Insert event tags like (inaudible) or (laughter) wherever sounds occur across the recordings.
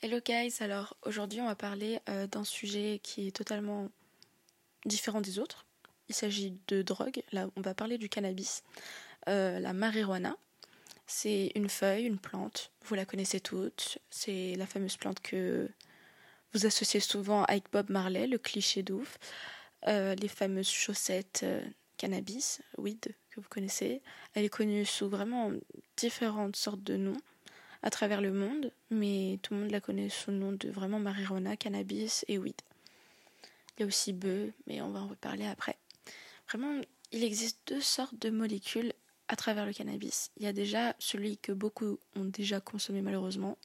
Hello guys, alors aujourd'hui on va parler euh, d'un sujet qui est totalement différent des autres. Il s'agit de drogue, là on va parler du cannabis, euh, la marijuana. C'est une feuille, une plante, vous la connaissez toutes, c'est la fameuse plante que vous associez souvent avec Bob Marley, le cliché d'ouf, euh, les fameuses chaussettes cannabis, weed, que vous connaissez. Elle est connue sous vraiment différentes sortes de noms à travers le monde, mais tout le monde la connaît sous le nom de vraiment marijuana, cannabis et weed. Il y a aussi bœuf, mais on va en reparler après. Vraiment, il existe deux sortes de molécules à travers le cannabis. Il y a déjà celui que beaucoup ont déjà consommé malheureusement.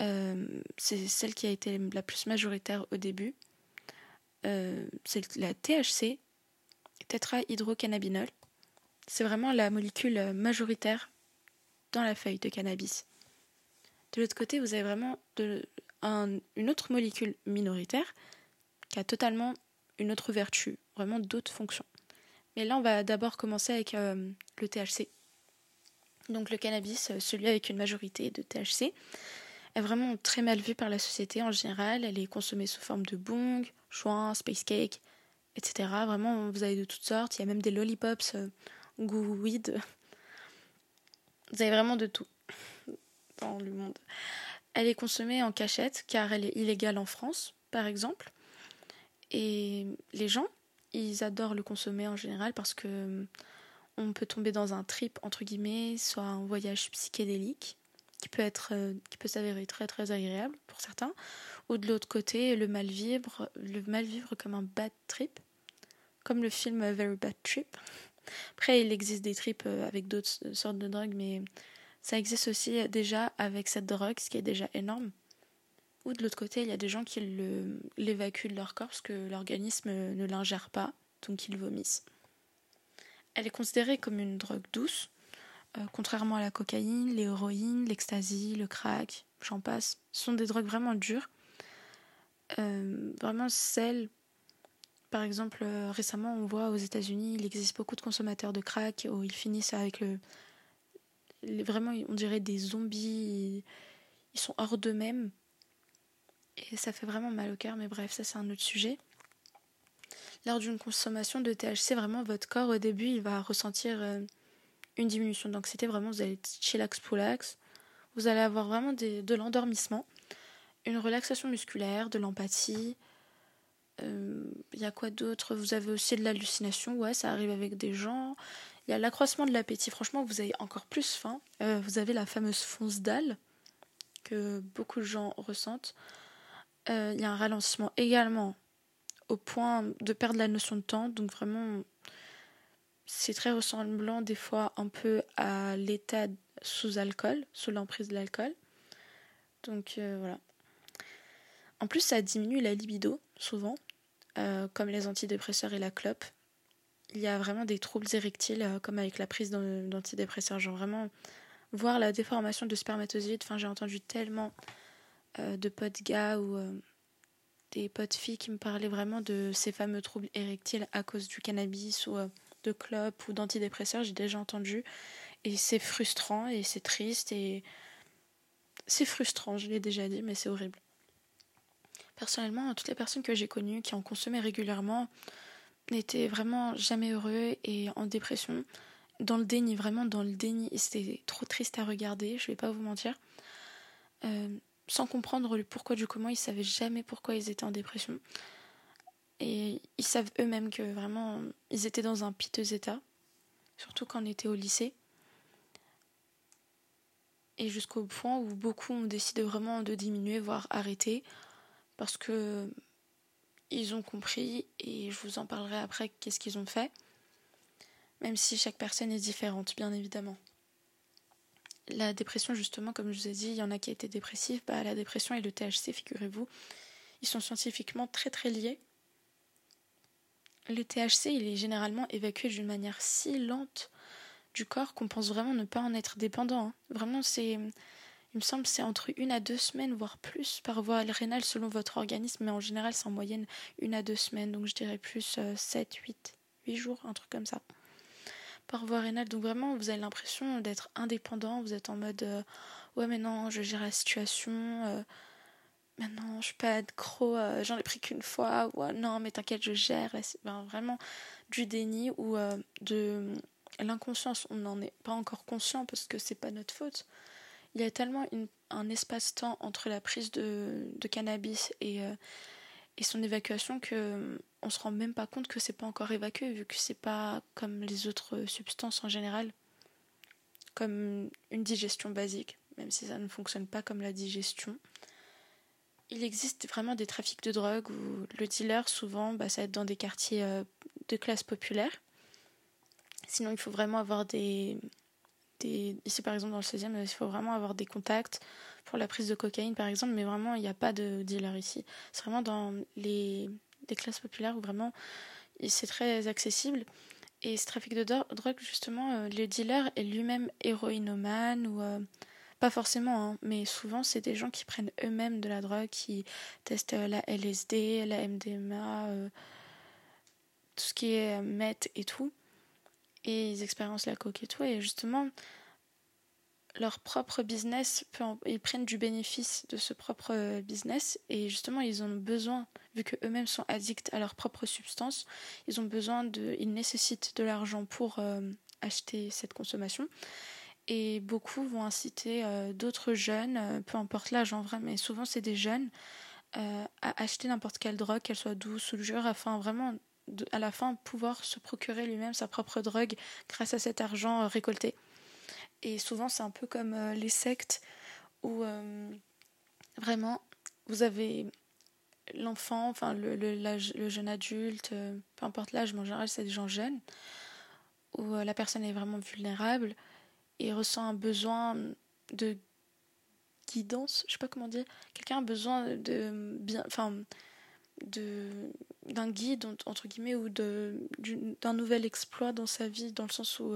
Euh, c'est celle qui a été la plus majoritaire au début. Euh, c'est la THC, tétrahydrocannabinol. C'est vraiment la molécule majoritaire dans la feuille de cannabis. De l'autre côté, vous avez vraiment une autre molécule minoritaire qui a totalement une autre vertu, vraiment d'autres fonctions. Mais là, on va d'abord commencer avec euh, le THC. Donc le cannabis, euh, celui avec une majorité de THC, est vraiment très mal vu par la société en général. Elle est consommée sous forme de bong, joint, space cake, etc. Vraiment, vous avez de toutes sortes. Il y a même des lollipops euh, weed vous avez vraiment de tout dans le monde. Elle est consommée en cachette car elle est illégale en France, par exemple. Et les gens, ils adorent le consommer en général parce que on peut tomber dans un trip entre guillemets, soit un voyage psychédélique qui peut être euh, qui peut s'avérer très très agréable pour certains, ou de l'autre côté le mal vivre, le mal vivre comme un bad trip, comme le film Very Bad Trip après, il existe des tripes euh, avec d'autres sortes de drogues, mais ça existe aussi déjà avec cette drogue, ce qui est déjà énorme. Ou de l'autre côté, il y a des gens qui l'évacuent de leur corps parce que l'organisme ne l'ingère pas, donc ils vomissent. Elle est considérée comme une drogue douce, euh, contrairement à la cocaïne, l'héroïne, l'ecstasy, le crack, j'en passe. Ce sont des drogues vraiment dures. Euh, vraiment celles par exemple, euh, récemment, on voit aux États-Unis, il existe beaucoup de consommateurs de crack où ils finissent avec le. vraiment, on dirait des zombies. Ils sont hors d'eux-mêmes. Et ça fait vraiment mal au cœur, mais bref, ça c'est un autre sujet. Lors d'une consommation de THC, vraiment, votre corps au début, il va ressentir euh, une diminution d'anxiété. Vraiment, vous allez chillax poulax. Vous allez avoir vraiment de l'endormissement, une relaxation musculaire, de l'empathie, il euh, y a quoi d'autre? Vous avez aussi de l'hallucination, ouais, ça arrive avec des gens. Il y a l'accroissement de l'appétit, franchement, vous avez encore plus faim. Euh, vous avez la fameuse fonce dalle que beaucoup de gens ressentent. Euh, il y a un ralentissement également au point de perdre la notion de temps. Donc vraiment, c'est très ressemblant des fois un peu à l'état sous alcool, sous l'emprise de l'alcool. Donc voilà. En plus, ça diminue la libido, souvent. Euh, comme les antidépresseurs et la clope. Il y a vraiment des troubles érectiles, euh, comme avec la prise d'antidépresseurs. Genre vraiment voir la déformation de spermatozoïdes. Enfin, j'ai entendu tellement euh, de potes gars ou des potes filles qui me parlaient vraiment de ces fameux troubles érectiles à cause du cannabis ou de clope ou d'antidépresseurs. J'ai déjà entendu. Et c'est frustrant et c'est triste et c'est frustrant, je l'ai déjà dit, mais c'est horrible. Personnellement, toutes les personnes que j'ai connues qui ont consommé régulièrement n'étaient vraiment jamais heureux et en dépression, dans le déni, vraiment dans le déni. C'était trop triste à regarder, je vais pas vous mentir. Euh, sans comprendre le pourquoi du comment, ils savaient jamais pourquoi ils étaient en dépression. Et ils savent eux-mêmes que vraiment, ils étaient dans un piteux état, surtout quand on était au lycée. Et jusqu'au point où beaucoup ont décidé vraiment de diminuer, voire arrêter, parce que ils ont compris et je vous en parlerai après qu'est-ce qu'ils ont fait. Même si chaque personne est différente, bien évidemment. La dépression, justement, comme je vous ai dit, il y en a qui étaient dépressifs. Bah, la dépression et le THC, figurez-vous, ils sont scientifiquement très très liés. Le THC, il est généralement évacué d'une manière si lente du corps qu'on pense vraiment ne pas en être dépendant. Hein. Vraiment, c'est il me semble que c'est entre une à deux semaines, voire plus, par voie rénale selon votre organisme, mais en général c'est en moyenne une à deux semaines, donc je dirais plus 7, 8, 8 jours, un truc comme ça. Par voie rénale, donc vraiment vous avez l'impression d'être indépendant, vous êtes en mode euh, ouais mais non je gère la situation euh, maintenant je suis pas accro euh, j'en ai pris qu'une fois ou non mais t'inquiète je gère ben, vraiment du déni ou de l'inconscience on n'en est pas encore conscient parce que c'est pas notre faute il y a tellement un espace-temps entre la prise de, de cannabis et, et son évacuation que on se rend même pas compte que c'est pas encore évacué vu que c'est pas comme les autres substances en général. Comme une digestion basique même si ça ne fonctionne pas comme la digestion. Il existe vraiment des trafics de drogue où le dealer souvent bah, ça va être dans des quartiers euh, de classe populaire. Sinon il faut vraiment avoir des, ici par exemple dans le 16e il faut vraiment avoir des contacts pour la prise de cocaïne par exemple mais vraiment il n'y a pas de dealer ici c'est vraiment dans les classes populaires où vraiment c'est très accessible. Et ce trafic de drogue, justement, euh, le dealer est lui-même héroïnomane ou euh, pas forcément, hein, mais souvent c'est des gens qui prennent eux-mêmes de la drogue, qui testent euh, la LSD, la MDMA, tout ce qui est meth et tout, et ils expérimentent la coke et tout. Et justement, leur propre business, ils prennent du bénéfice de ce propre euh, business et justement ils ont besoin, vu qu'eux-mêmes sont addicts à leur propre substance, ils ont besoin de, ils nécessitent de l'argent pour euh, acheter cette consommation. Et beaucoup vont inciter euh, d'autres jeunes, peu importe l'âge en vrai, mais souvent c'est des jeunes, à acheter n'importe quelle drogue, qu'elle soit douce ou dure, afin vraiment à la fin pouvoir se procurer lui-même sa propre drogue grâce à cet argent récolté. Et souvent, c'est un peu comme euh, les sectes où euh, vraiment vous avez l'enfant, enfin le, le, jeune adulte, euh, peu importe l'âge, mais en général, c'est des gens jeunes, où la personne est vraiment vulnérable et ressent un besoin de guidance, je sais pas comment dire, quelqu'un a besoin de bien, enfin, d'un guide entre guillemets ou d'un nouvel exploit dans sa vie dans le sens où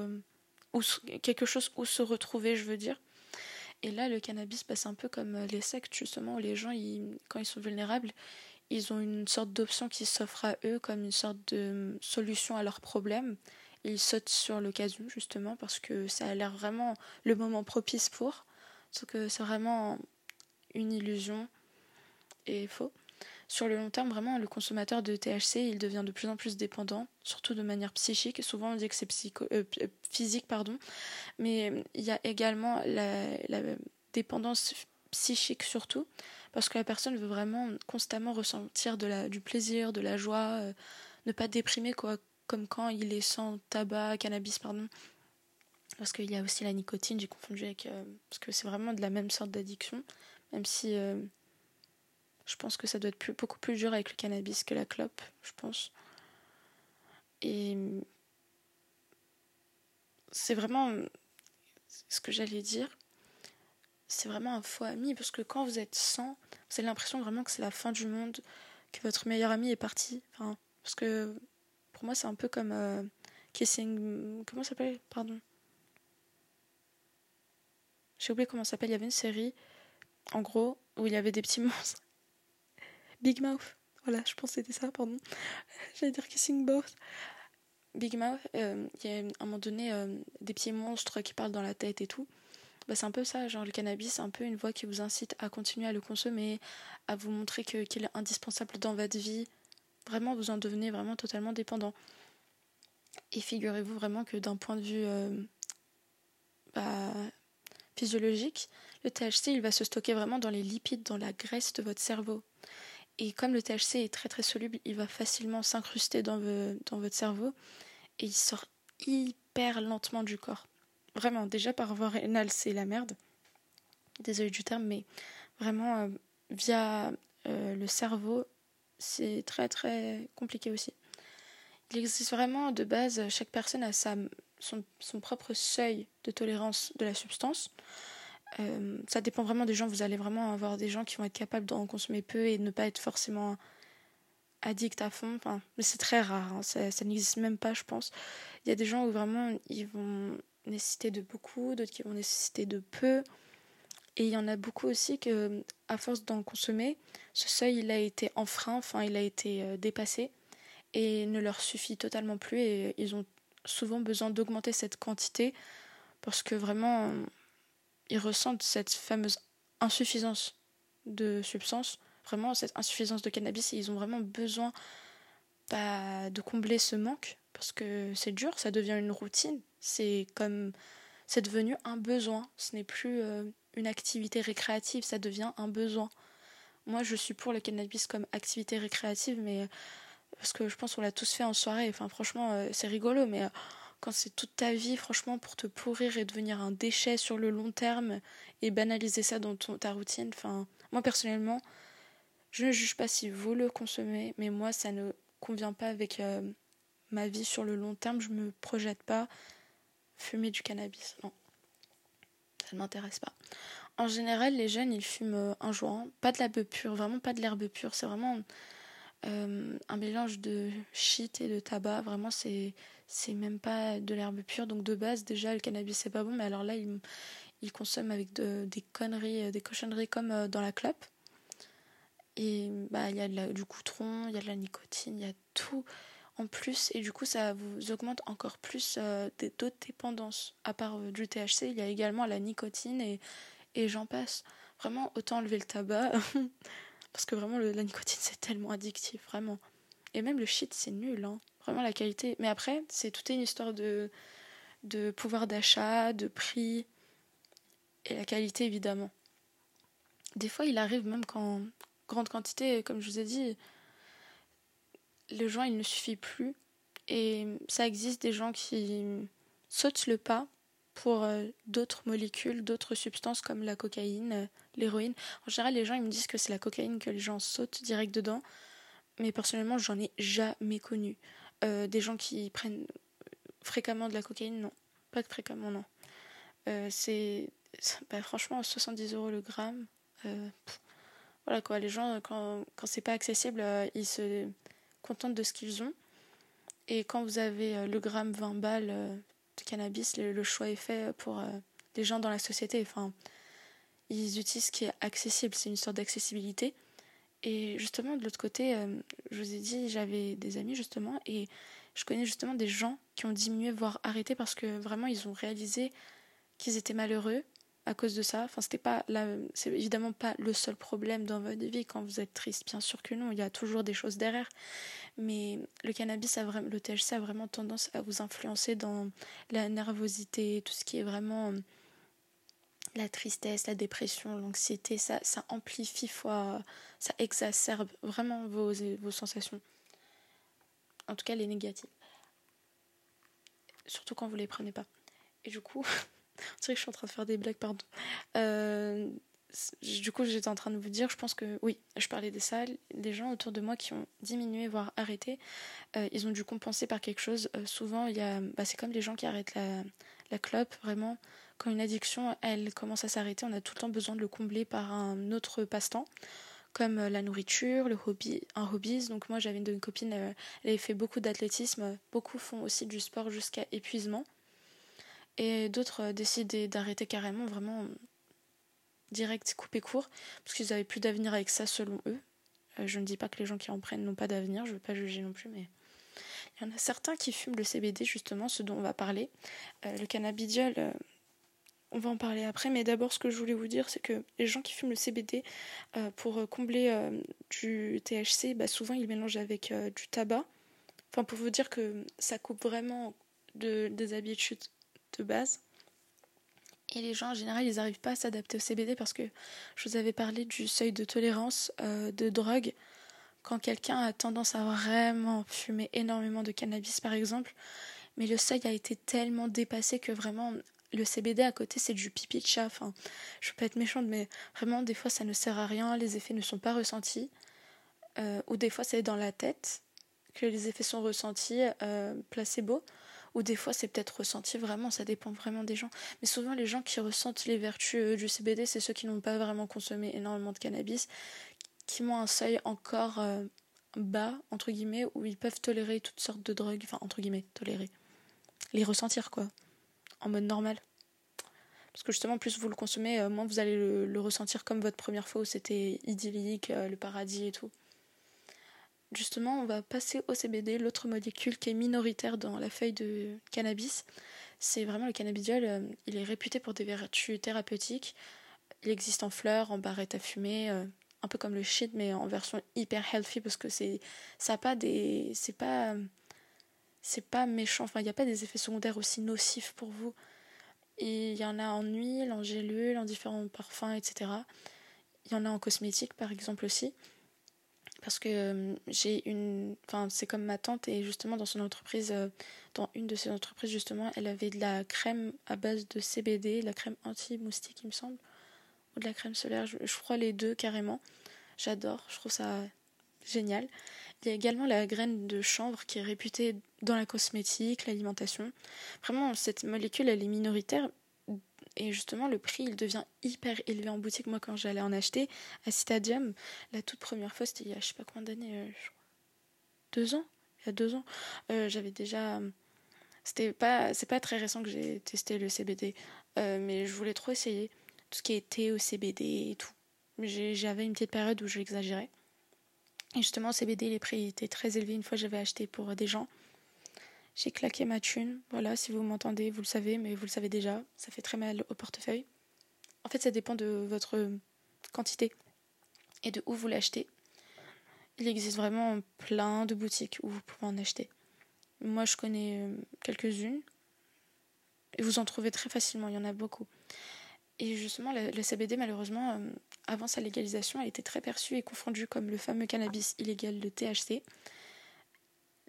quelque chose où se retrouver, je veux dire. Et là, le cannabis passe un peu comme euh, les sectes, justement, où les gens, quand ils sont vulnérables, ils ont une sorte d'option qui s'offre à eux comme une sorte de solution à leurs problèmes. Ils sautent sur l'occasion, justement, parce que ça a l'air vraiment le moment propice pour. Sauf que c'est vraiment une illusion et faux sur le long terme, vraiment, le consommateur de THC, il devient de plus en plus dépendant, surtout de manière psychique. Souvent, on dit que c'est euh, physique, pardon, mais il y a également la, dépendance psychique surtout, parce que la personne veut vraiment constamment ressentir de la, du plaisir, de la joie, euh, ne pas déprimer, quoi, comme quand il est sans tabac, cannabis, pardon. Parce qu'il y a aussi la nicotine, j'ai confondu avec. Euh, parce que c'est vraiment de la même sorte d'addiction, même si je pense que ça doit être beaucoup plus dur avec le cannabis que la clope, je pense. Et c'est vraiment ce que j'allais dire. C'est vraiment un faux ami parce que quand vous êtes sans, vous avez l'impression vraiment que c'est la fin du monde, que votre meilleur ami est parti. Enfin, parce que pour moi, c'est un peu comme euh, Kissing. Comment ça s'appelle? Pardon. J'ai oublié comment ça s'appelle. Il y avait une série, en gros, où il y avait des petits (laughs) monstres Big Mouth. Voilà, je pense que c'était ça, pardon. (laughs) J'allais dire Kissing Both. Big Mouth, euh, il y a à un moment donné euh, des petits monstres qui parlent dans la tête et tout. Bah, c'est un peu ça, genre le cannabis, c'est un peu une voie qui vous incite à continuer à le consommer, à vous montrer qu'il est indispensable dans votre vie. Vraiment, vous en devenez vraiment totalement dépendant. Et figurez-vous vraiment que d'un point de vue euh, bah, physiologique, le THC, il va se stocker vraiment dans les lipides, dans la graisse de votre cerveau. Et comme le THC est très très soluble, il va facilement s'incruster dans, votre cerveau et il sort hyper lentement du corps. Vraiment, déjà par voie rénale, c'est la merde. Désolé du terme, mais vraiment euh, via euh, le cerveau, c'est très très compliqué aussi. Il existe vraiment de base, chaque personne a son propre seuil de tolérance de la substance. Euh, ça dépend vraiment des gens. Vous allez vraiment avoir des gens qui vont être capables d'en consommer peu et ne pas être forcément addicts à fond. Enfin, mais c'est très rare. Hein. Ça, n'existe même pas, je pense. Il y a des gens où vraiment ils vont nécessiter de beaucoup, d'autres qui vont nécessiter de peu. Et il y en a beaucoup aussi que, à force d'en consommer, ce seuil il a été enfreint, enfin il a été euh, dépassé et ne leur suffit totalement plus. Et ils ont souvent besoin d'augmenter cette quantité parce que vraiment ils ressentent cette fameuse insuffisance de substance, vraiment cette insuffisance de cannabis, et ils ont vraiment besoin bah, de combler ce manque, parce que c'est dur, ça devient une routine, c'est comme c'est devenu un besoin, ce n'est plus euh, une activité récréative, ça devient un besoin. Moi, je suis pour le cannabis comme activité récréative, mais euh, parce que je pense qu'on l'a tous fait en soirée. Enfin, franchement, euh, c'est rigolo, mais quand c'est toute ta vie, franchement, pour te pourrir et devenir un déchet sur le long terme et banaliser ça dans ta routine, enfin, moi personnellement, je ne juge pas si vous le consommez, mais moi, ça ne convient pas avec euh, ma vie sur le long terme. Je me projette pas fumer du cannabis. Non, ça ne m'intéresse pas. En général, les jeunes, ils fument euh, un joint, pas de l'herbe pure, vraiment pas de l'herbe pure. C'est vraiment euh, un mélange de shit et de tabac. Vraiment, c'est c'est même pas de l'herbe pure. Donc de base, déjà, le cannabis c'est pas bon. Mais alors là, ils, ils consomment avec des conneries, des cochonneries comme euh, dans la clope. Et bah il y a du coutron, il y a de la nicotine, il y a tout en plus. Et du coup, ça vous augmente encore plus euh, d'autres dépendances. À part du THC, il y a également la nicotine et, et j'en passe. Vraiment, autant enlever le tabac. (laughs) Parce que vraiment, la nicotine, c'est tellement addictif, vraiment. Et même le shit, c'est nul, hein. Vraiment, la qualité. Mais après, c'est toute une histoire de, de pouvoir d'achat, de prix. Et la qualité, évidemment. Des fois, il arrive même qu'en grande quantité, comme je vous ai dit, le joint, il ne suffit plus. Et ça existe des gens qui sautent le pas pour euh, d'autres molécules, d'autres substances comme la cocaïne, euh, l'héroïne. En général, les gens ils me disent que c'est la cocaïne que les gens sautent direct dedans, mais personnellement, j'en ai jamais connu. Euh, des gens qui prennent fréquemment de la cocaïne, non. Pas que fréquemment, non. c'est bah, franchement 70 euros le gramme. voilà quoi, les gens, quand, quand c'est pas accessible, ils se contentent de ce qu'ils ont. Et quand vous avez le gramme 20 balles de cannabis, le, choix est fait pour euh, des gens dans la société. Enfin, ils utilisent ce qui est accessible, c'est une sorte d'accessibilité. Et justement, de l'autre côté, euh, je vous ai dit, j'avais des amis justement, et je connais justement des gens qui ont diminué, voire arrêté, parce que vraiment, ils ont réalisé qu'ils étaient malheureux à cause de ça. Enfin, c'était pas c'est évidemment pas le seul problème dans votre vie quand vous êtes triste. Bien sûr que non, il y a toujours des choses derrière. Mais le cannabis, a vraiment, le THC a vraiment tendance à vous influencer dans la nervosité, tout ce qui est vraiment la tristesse, la dépression, l'anxiété. Ça, ça amplifie, fois, ça exacerbe vraiment vos, vos sensations. En tout cas, les négatives. Surtout quand vous les prenez pas. Et du coup, (laughs) c'est vrai que je suis en train de faire des blagues, pardon. Euh, du coup, j'étais en train de vous dire, je pense que oui, je parlais des salles, des gens autour de moi qui ont diminué, voire arrêté, euh, ils ont dû compenser par quelque chose. Euh, souvent, a, bah, c'est comme les gens qui arrêtent la, la clope, vraiment. Quand une addiction, elle commence à s'arrêter, on a tout le temps besoin de le combler par un autre passe-temps, comme euh, la nourriture, le hobby, un hobby. Donc moi, j'avais une, copine, elle avait fait beaucoup d'athlétisme, beaucoup font aussi du sport jusqu'à épuisement. Et d'autres décident d'arrêter carrément, vraiment direct coupé court, parce qu'ils n'avaient plus d'avenir avec ça selon eux. Euh, je ne dis pas que les gens qui en prennent n'ont pas d'avenir, je ne veux pas juger non plus, mais il y en a certains qui fument le CBD, justement, ce dont on va parler. Euh, le cannabidiol, euh, on va en parler après, mais d'abord, ce que je voulais vous dire, c'est que les gens qui fument le CBD pour combler du THC, bah, souvent ils mélangent avec du tabac. Enfin, pour vous dire que ça coupe vraiment de, des habitudes de base. Et les gens en général, ils n'arrivent pas à s'adapter au CBD parce que je vous avais parlé du seuil de tolérance euh, de drogue. Quand quelqu'un a tendance à vraiment fumer énormément de cannabis par exemple, mais le seuil a été tellement dépassé que vraiment le CBD à côté c'est du pipi de chat. Enfin, je peux être méchante, mais vraiment des fois ça ne sert à rien, les effets ne sont pas ressentis. Euh, ou des fois c'est dans la tête que les effets sont ressentis, euh, placebo ou des fois c'est peut-être ressenti vraiment, ça dépend vraiment des gens. Mais souvent les gens qui ressentent les vertus euh, du CBD, c'est ceux qui n'ont pas vraiment consommé énormément de cannabis, qui ont un seuil encore bas, entre guillemets, où ils peuvent tolérer toutes sortes de drogues, enfin entre guillemets, tolérer, les ressentir quoi, en mode normal. Parce que justement, plus vous le consommez, euh, moins vous allez le, ressentir comme votre première fois où c'était idyllique, le paradis et tout justement, on va passer au CBD, l'autre molécule qui est minoritaire dans la feuille de cannabis. c'est vraiment le cannabidiol, il est réputé pour des vertus thérapeutiques. Il existe en fleurs, en barrettes à fumer, un peu comme le shit, mais en version hyper healthy parce que c'est ça pas des c'est pas c'est pas méchant. Enfin il n'y a pas des effets secondaires aussi nocifs pour vous. Il y en a en huile en gélule en différents parfums etc il y en a en cosmétique par exemple aussi. Parce que euh, j'ai une enfin c'est comme ma tante et justement dans son entreprise euh, dans une de ses entreprises justement elle avait de la crème à base de CBD la crème anti moustique il me semble ou de la crème solaire, je, crois les deux carrément. J'adore, je trouve ça génial. Il y a également la graine de chanvre qui est réputée dans la cosmétique, l'alimentation. Vraiment, cette molécule, elle est minoritaire. Et justement, le prix, il devient hyper élevé en boutique. Moi, quand j'allais en acheter à Citadium, la toute première fois, c'était il y a je sais pas combien d'années, euh, deux ans? Il y a deux ans. Euh, j'avais déjà. C'était pas, c'est pas très récent que j'ai testé le CBD, euh, mais je voulais trop essayer tout ce qui était au CBD et tout. J'avais une petite période où j'exagérais. Et justement, au CBD, les prix étaient très élevés. Une fois, j'avais acheté pour des gens. J'ai claqué ma thune. Voilà, si vous m'entendez, vous le savez, mais vous le savez déjà. Ça fait très mal au portefeuille. En fait, ça dépend de votre quantité et de où vous l'achetez. Il existe vraiment plein de boutiques où vous pouvez en acheter. Moi, je connais euh, quelques-unes. Et vous en trouvez très facilement, il y en a beaucoup. Et justement, le, CBD, malheureusement, euh, avant sa légalisation, a été très perçu et confondu comme le fameux cannabis illégal, le THC.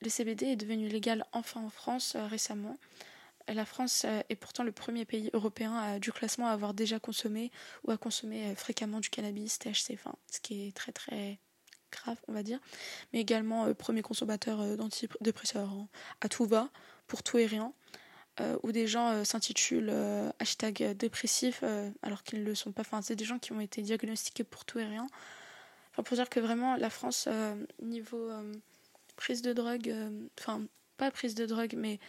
Le CBD est devenu légal enfin en France euh, récemment. La France euh, est pourtant le premier pays européen du classement à avoir déjà consommé ou à consommer fréquemment du cannabis THC, ce qui est très très grave, on va dire. Mais également premier consommateur d'antidépresseurs hein. à tout va, pour tout et rien. Euh, où des gens euh, s'intitulent euh, hashtag dépressif alors qu'ils ne le sont pas. Enfin, c'est des gens qui ont été diagnostiqués pour tout et rien. Enfin, pour dire que vraiment, la France, niveau prise de drogue, enfin, pas prise de drogue, mais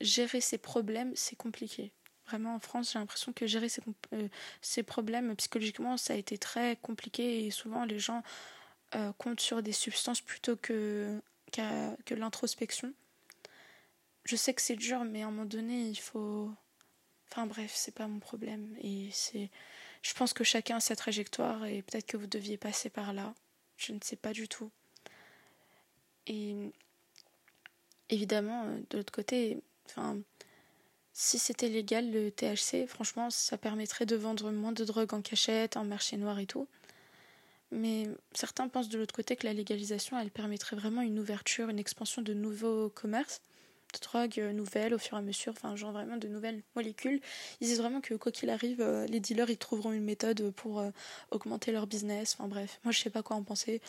gérer ses problèmes, c'est compliqué. Vraiment, en France, j'ai l'impression que gérer ses, problèmes psychologiquement, ça a été très compliqué et souvent les gens comptent sur des substances plutôt que l'introspection je sais que c'est dur, mais à un moment donné, il faut. Enfin bref, c'est pas mon problème. Et c'est. Je pense que chacun a sa trajectoire et peut-être que vous deviez passer par là. Je ne sais pas du tout. Et évidemment, euh, de l'autre côté, enfin, si c'était légal le THC, franchement, ça permettrait de vendre moins de drogue en cachette, en marché noir et tout. Mais certains pensent de l'autre côté que la légalisation, elle permettrait vraiment une ouverture, une expansion de nouveaux commerces drogues euh, nouvelles au fur et à mesure, enfin genre vraiment de nouvelles molécules. Ils disent vraiment que quoi qu'il arrive, euh, les dealers ils trouveront une méthode pour euh, augmenter leur business. Enfin bref, moi je sais pas quoi en penser.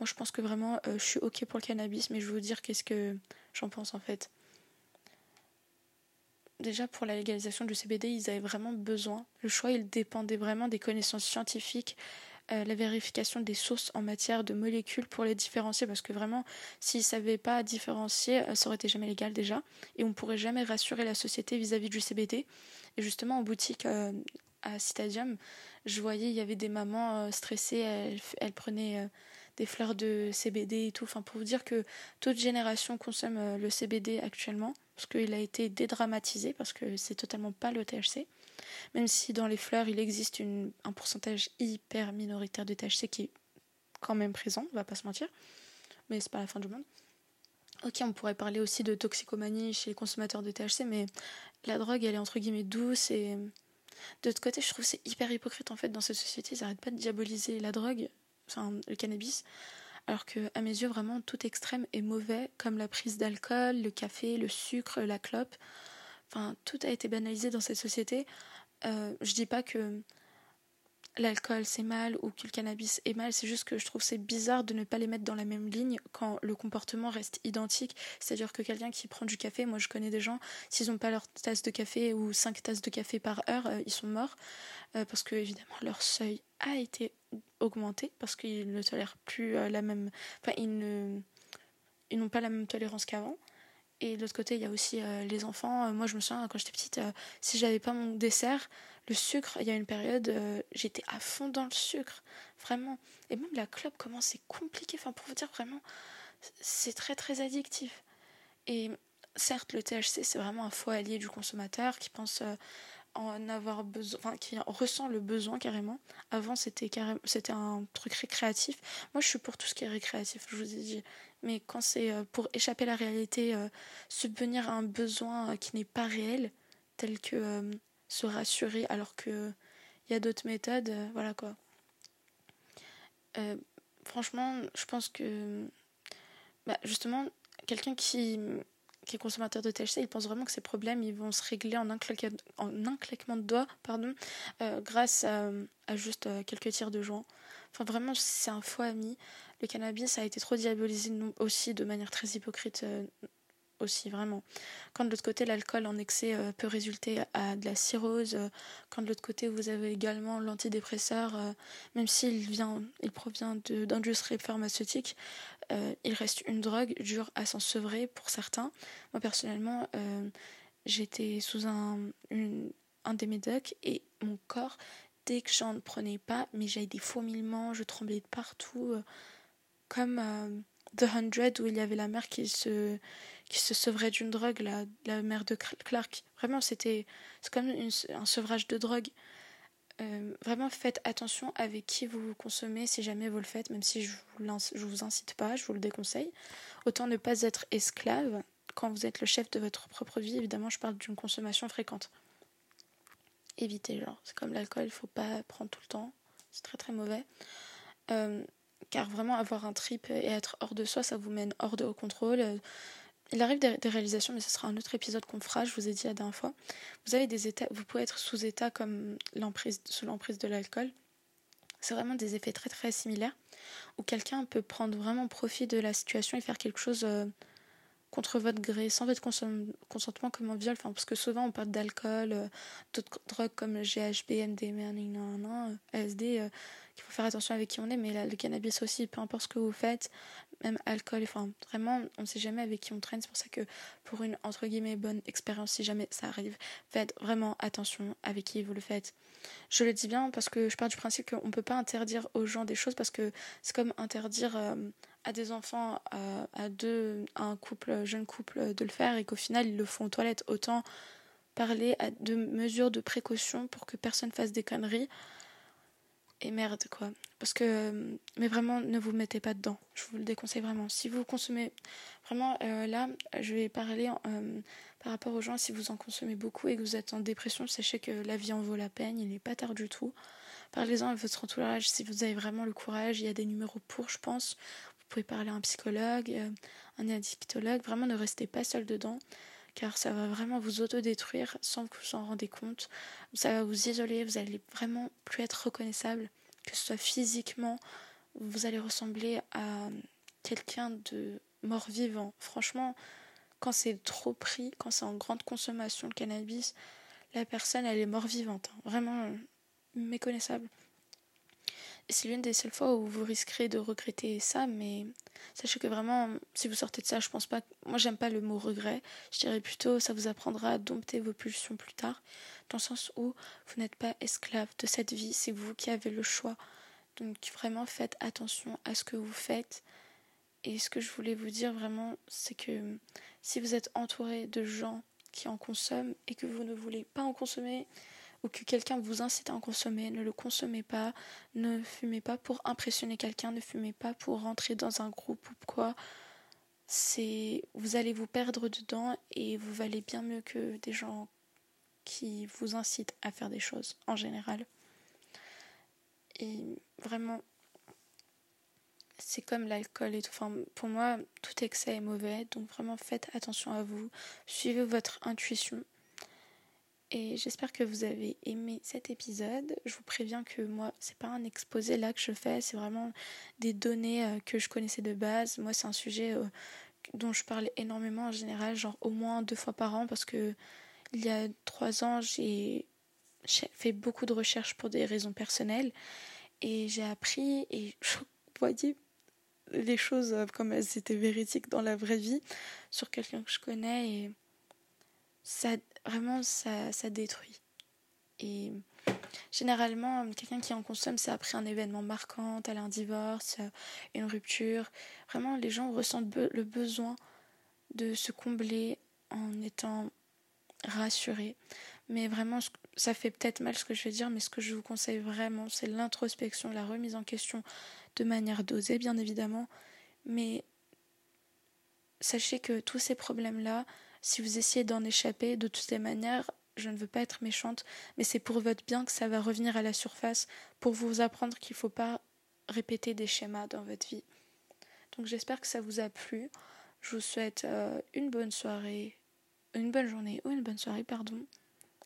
Moi je pense que vraiment je suis ok pour le cannabis, mais je vais vous dire qu'est-ce que j'en pense en fait. Déjà pour la légalisation du CBD, ils avaient vraiment besoin. Le choix il dépendait vraiment des connaissances scientifiques euh, la vérification des sources en matière de molécules pour les différencier parce que vraiment s'ils ne savaient pas différencier euh, ça aurait été jamais légal déjà et on ne pourrait jamais rassurer la société vis-à-vis du CBD et justement en boutique euh, à Citadium je voyais il y avait des mamans stressées elles, prenaient des fleurs de CBD et tout. Enfin pour vous dire que toute génération consomme le CBD actuellement parce qu'il a été dédramatisé parce que c'est totalement pas le THC même si dans les fleurs il existe un pourcentage hyper minoritaire de THC qui est quand même présent, on va pas se mentir, mais c'est pas la fin du monde. Ok, on pourrait parler aussi de toxicomanie chez les consommateurs de THC, mais la drogue elle est entre guillemets douce et de l'autre côté je trouve c'est hyper hypocrite en fait dans cette société, ils n'arrêtent pas de diaboliser la drogue, enfin le cannabis, alors que à mes yeux vraiment tout extrême est mauvais, comme la prise d'alcool, le café, le sucre, la clope. Enfin, tout a été banalisé dans cette société. Euh, je dis pas que l'alcool c'est mal ou que le cannabis est mal, c'est juste que je trouve c'est bizarre de ne pas les mettre dans la même ligne quand le comportement reste identique. C'est-à-dire que quelqu'un qui prend du café, moi je connais des gens, s'ils n'ont pas leur tasse de café ou cinq tasses de café par heure, euh, ils sont morts euh, parce que évidemment leur seuil a été augmenté parce qu'ils ne tolèrent plus la même, enfin ils ne, ils n'ont pas la même tolérance qu'avant. Et de l'autre côté, il y a aussi euh, les enfants. Euh, moi, je me souviens, quand j'étais petite, euh, si j'avais pas mon dessert, le sucre, il y a une période, j'étais à fond dans le sucre. Vraiment. Et même la clope, comment c'est compliqué. Enfin, pour vous dire, vraiment, c'est très, très addictif. Et certes, le THC, c'est vraiment un faux allié du consommateur qui pense euh, en avoir besoin, enfin, qui ressent le besoin carrément. Avant, c'était carrément, c'était un truc récréatif. Moi, je suis pour tout ce qui est récréatif, je vous ai dit. Mais quand c'est euh, pour échapper à la réalité, euh, subvenir à un besoin qui n'est pas réel, tel que se rassurer alors que il y a d'autres méthodes, voilà quoi. franchement, je pense que bah, justement, quelqu'un qui qui est consommateur de THC, il pense vraiment que ces problèmes ils vont se régler en un, en un claquement de doigts pardon, euh, grâce à, juste euh, quelques tirs de joint. Enfin, vraiment, c'est un faux ami. Le cannabis a été trop diabolisé aussi de manière très hypocrite euh, aussi, vraiment. Quand de l'autre côté, l'alcool en excès euh, peut résulter à de la cirrhose, euh, quand de l'autre côté, vous avez également l'antidépresseur, euh, même s'il vient, il provient d'industries pharmaceutiques, il reste une drogue dure à s'en sevrer pour certains. Moi, personnellement, j'étais sous un, un des médocs et mon corps, dès que j'en prenais pas, mais j'avais des fourmillements, je tremblais de partout, comme The Hundred où il y avait la mère qui se qui se sevrait d'une drogue, la, la mère de Clark. Vraiment, c'était c'est comme un sevrage de drogue. Euh, vraiment, faites attention avec qui vous consommez si jamais vous le faites, même si je vous, vous incite pas, je vous le déconseille. Autant ne pas être esclave quand vous êtes le chef de votre propre vie. Évidemment, je parle d'une consommation fréquente. Évitez, genre, c'est comme l'alcool, il faut pas prendre tout le temps, c'est très très mauvais. Euh, car vraiment avoir un trip et être hors de soi, ça vous mène hors de contrôle. Il arrive des, réalisations, mais ce sera un autre épisode qu'on fera, je vous ai dit la dernière fois. Vous avez des états, vous pouvez être sous état comme l'emprise, sous l'emprise de l'alcool. C'est vraiment des effets très très similaires, où quelqu'un peut prendre vraiment profit de la situation et faire quelque chose euh, contre votre gré, sans votre consentement comme un viol. Enfin, parce que souvent on parle d'alcool, euh, d'autres drogues comme le GHB, MDMA, LSD qu'il faut faire attention avec qui on est, mais le cannabis aussi, peu importe ce que vous faites, même alcool, enfin vraiment, on ne sait jamais avec qui on traîne. C'est pour ça que pour une entre guillemets bonne expérience, si jamais ça arrive, faites vraiment attention avec qui vous le faites. Je le dis bien parce que je pars du principe qu'on ne peut pas interdire aux gens des choses parce que c'est comme interdire euh, à des enfants, à, à, deux, un couple, jeune couple de le faire et qu'au final ils le font aux toilettes. Autant parler de mesures de précaution pour que personne fasse des conneries et merde quoi. Parce que, euh, mais vraiment, ne vous mettez pas dedans. Je vous le déconseille vraiment. Si vous consommez, vraiment, euh, là, je vais parler euh, par rapport aux gens, si vous en consommez beaucoup et que vous êtes en dépression, sachez que la vie en vaut la peine, il n'est pas tard du tout. Parlez-en à votre entourage si vous avez vraiment le courage. Il y a des numéros pour, je pense. Vous pouvez parler à un psychologue, un addictologue. Vraiment, ne restez pas seul dedans car ça va vraiment vous autodétruire sans que vous en rendez compte. Ça va vous isoler, vous allez vraiment plus être reconnaissable, que ce soit physiquement, vous allez ressembler à quelqu'un de mort-vivant. Franchement, quand c'est trop pris, quand c'est en grande consommation de cannabis, la personne, elle est mort-vivante. Hein. Vraiment méconnaissable c'est l'une des seules fois où vous risquerez de regretter ça, mais sachez que vraiment, si vous sortez de ça, je pense pas. Moi, j'aime pas le mot regret. Je dirais plutôt, ça vous apprendra à dompter vos pulsions plus tard, dans le sens où vous n'êtes pas esclave de cette vie, c'est vous qui avez le choix. Donc, vraiment, faites attention à ce que vous faites. Et ce que je voulais vous dire vraiment, c'est que si vous êtes entouré de gens qui en consomment et que vous ne voulez pas en consommer, que quelqu'un vous incite à en consommer, ne le consommez pas, ne fumez pas pour impressionner quelqu'un, ne fumez pas pour rentrer dans un groupe ou quoi. C'est vous allez vous perdre dedans et vous valez bien mieux que des gens qui vous incitent à faire des choses en général. Et vraiment c'est comme l'alcool et tout. Pour moi, tout excès est mauvais. Donc vraiment, faites attention à vous. Suivez votre intuition. Et j'espère que vous avez aimé cet épisode. Je vous préviens que moi, c'est pas un exposé là que je fais, c'est vraiment des données euh, que je connaissais de base. Moi, c'est un sujet euh, dont je parle énormément en général, genre au moins deux fois par an, parce que il y a trois ans, j'ai fait beaucoup de recherches pour des raisons personnelles et j'ai appris et (laughs) je voyais les choses euh, comme elles étaient véridiques dans la vraie vie sur quelqu'un que je connais ça vraiment ça, ça détruit. Et généralement, quelqu'un qui en consomme, c'est après un événement marquant, tel un divorce, une rupture. Vraiment, les gens ressentent le besoin de se combler en étant rassuré. Mais vraiment, ça fait peut-être mal ce que je vais dire, mais ce que je vous conseille vraiment, c'est l'introspection, la remise en question de manière dosée, bien évidemment. Mais sachez que tous ces problèmes-là, si vous essayez d'en échapper, de toutes les manières, je ne veux pas être méchante, mais c'est pour votre bien que ça va revenir à la surface, pour vous apprendre qu'il ne faut pas répéter des schémas dans votre vie. Donc j'espère que ça vous a plu. Je vous souhaite euh, une bonne soirée, une bonne journée ou une bonne soirée, pardon,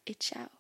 et ciao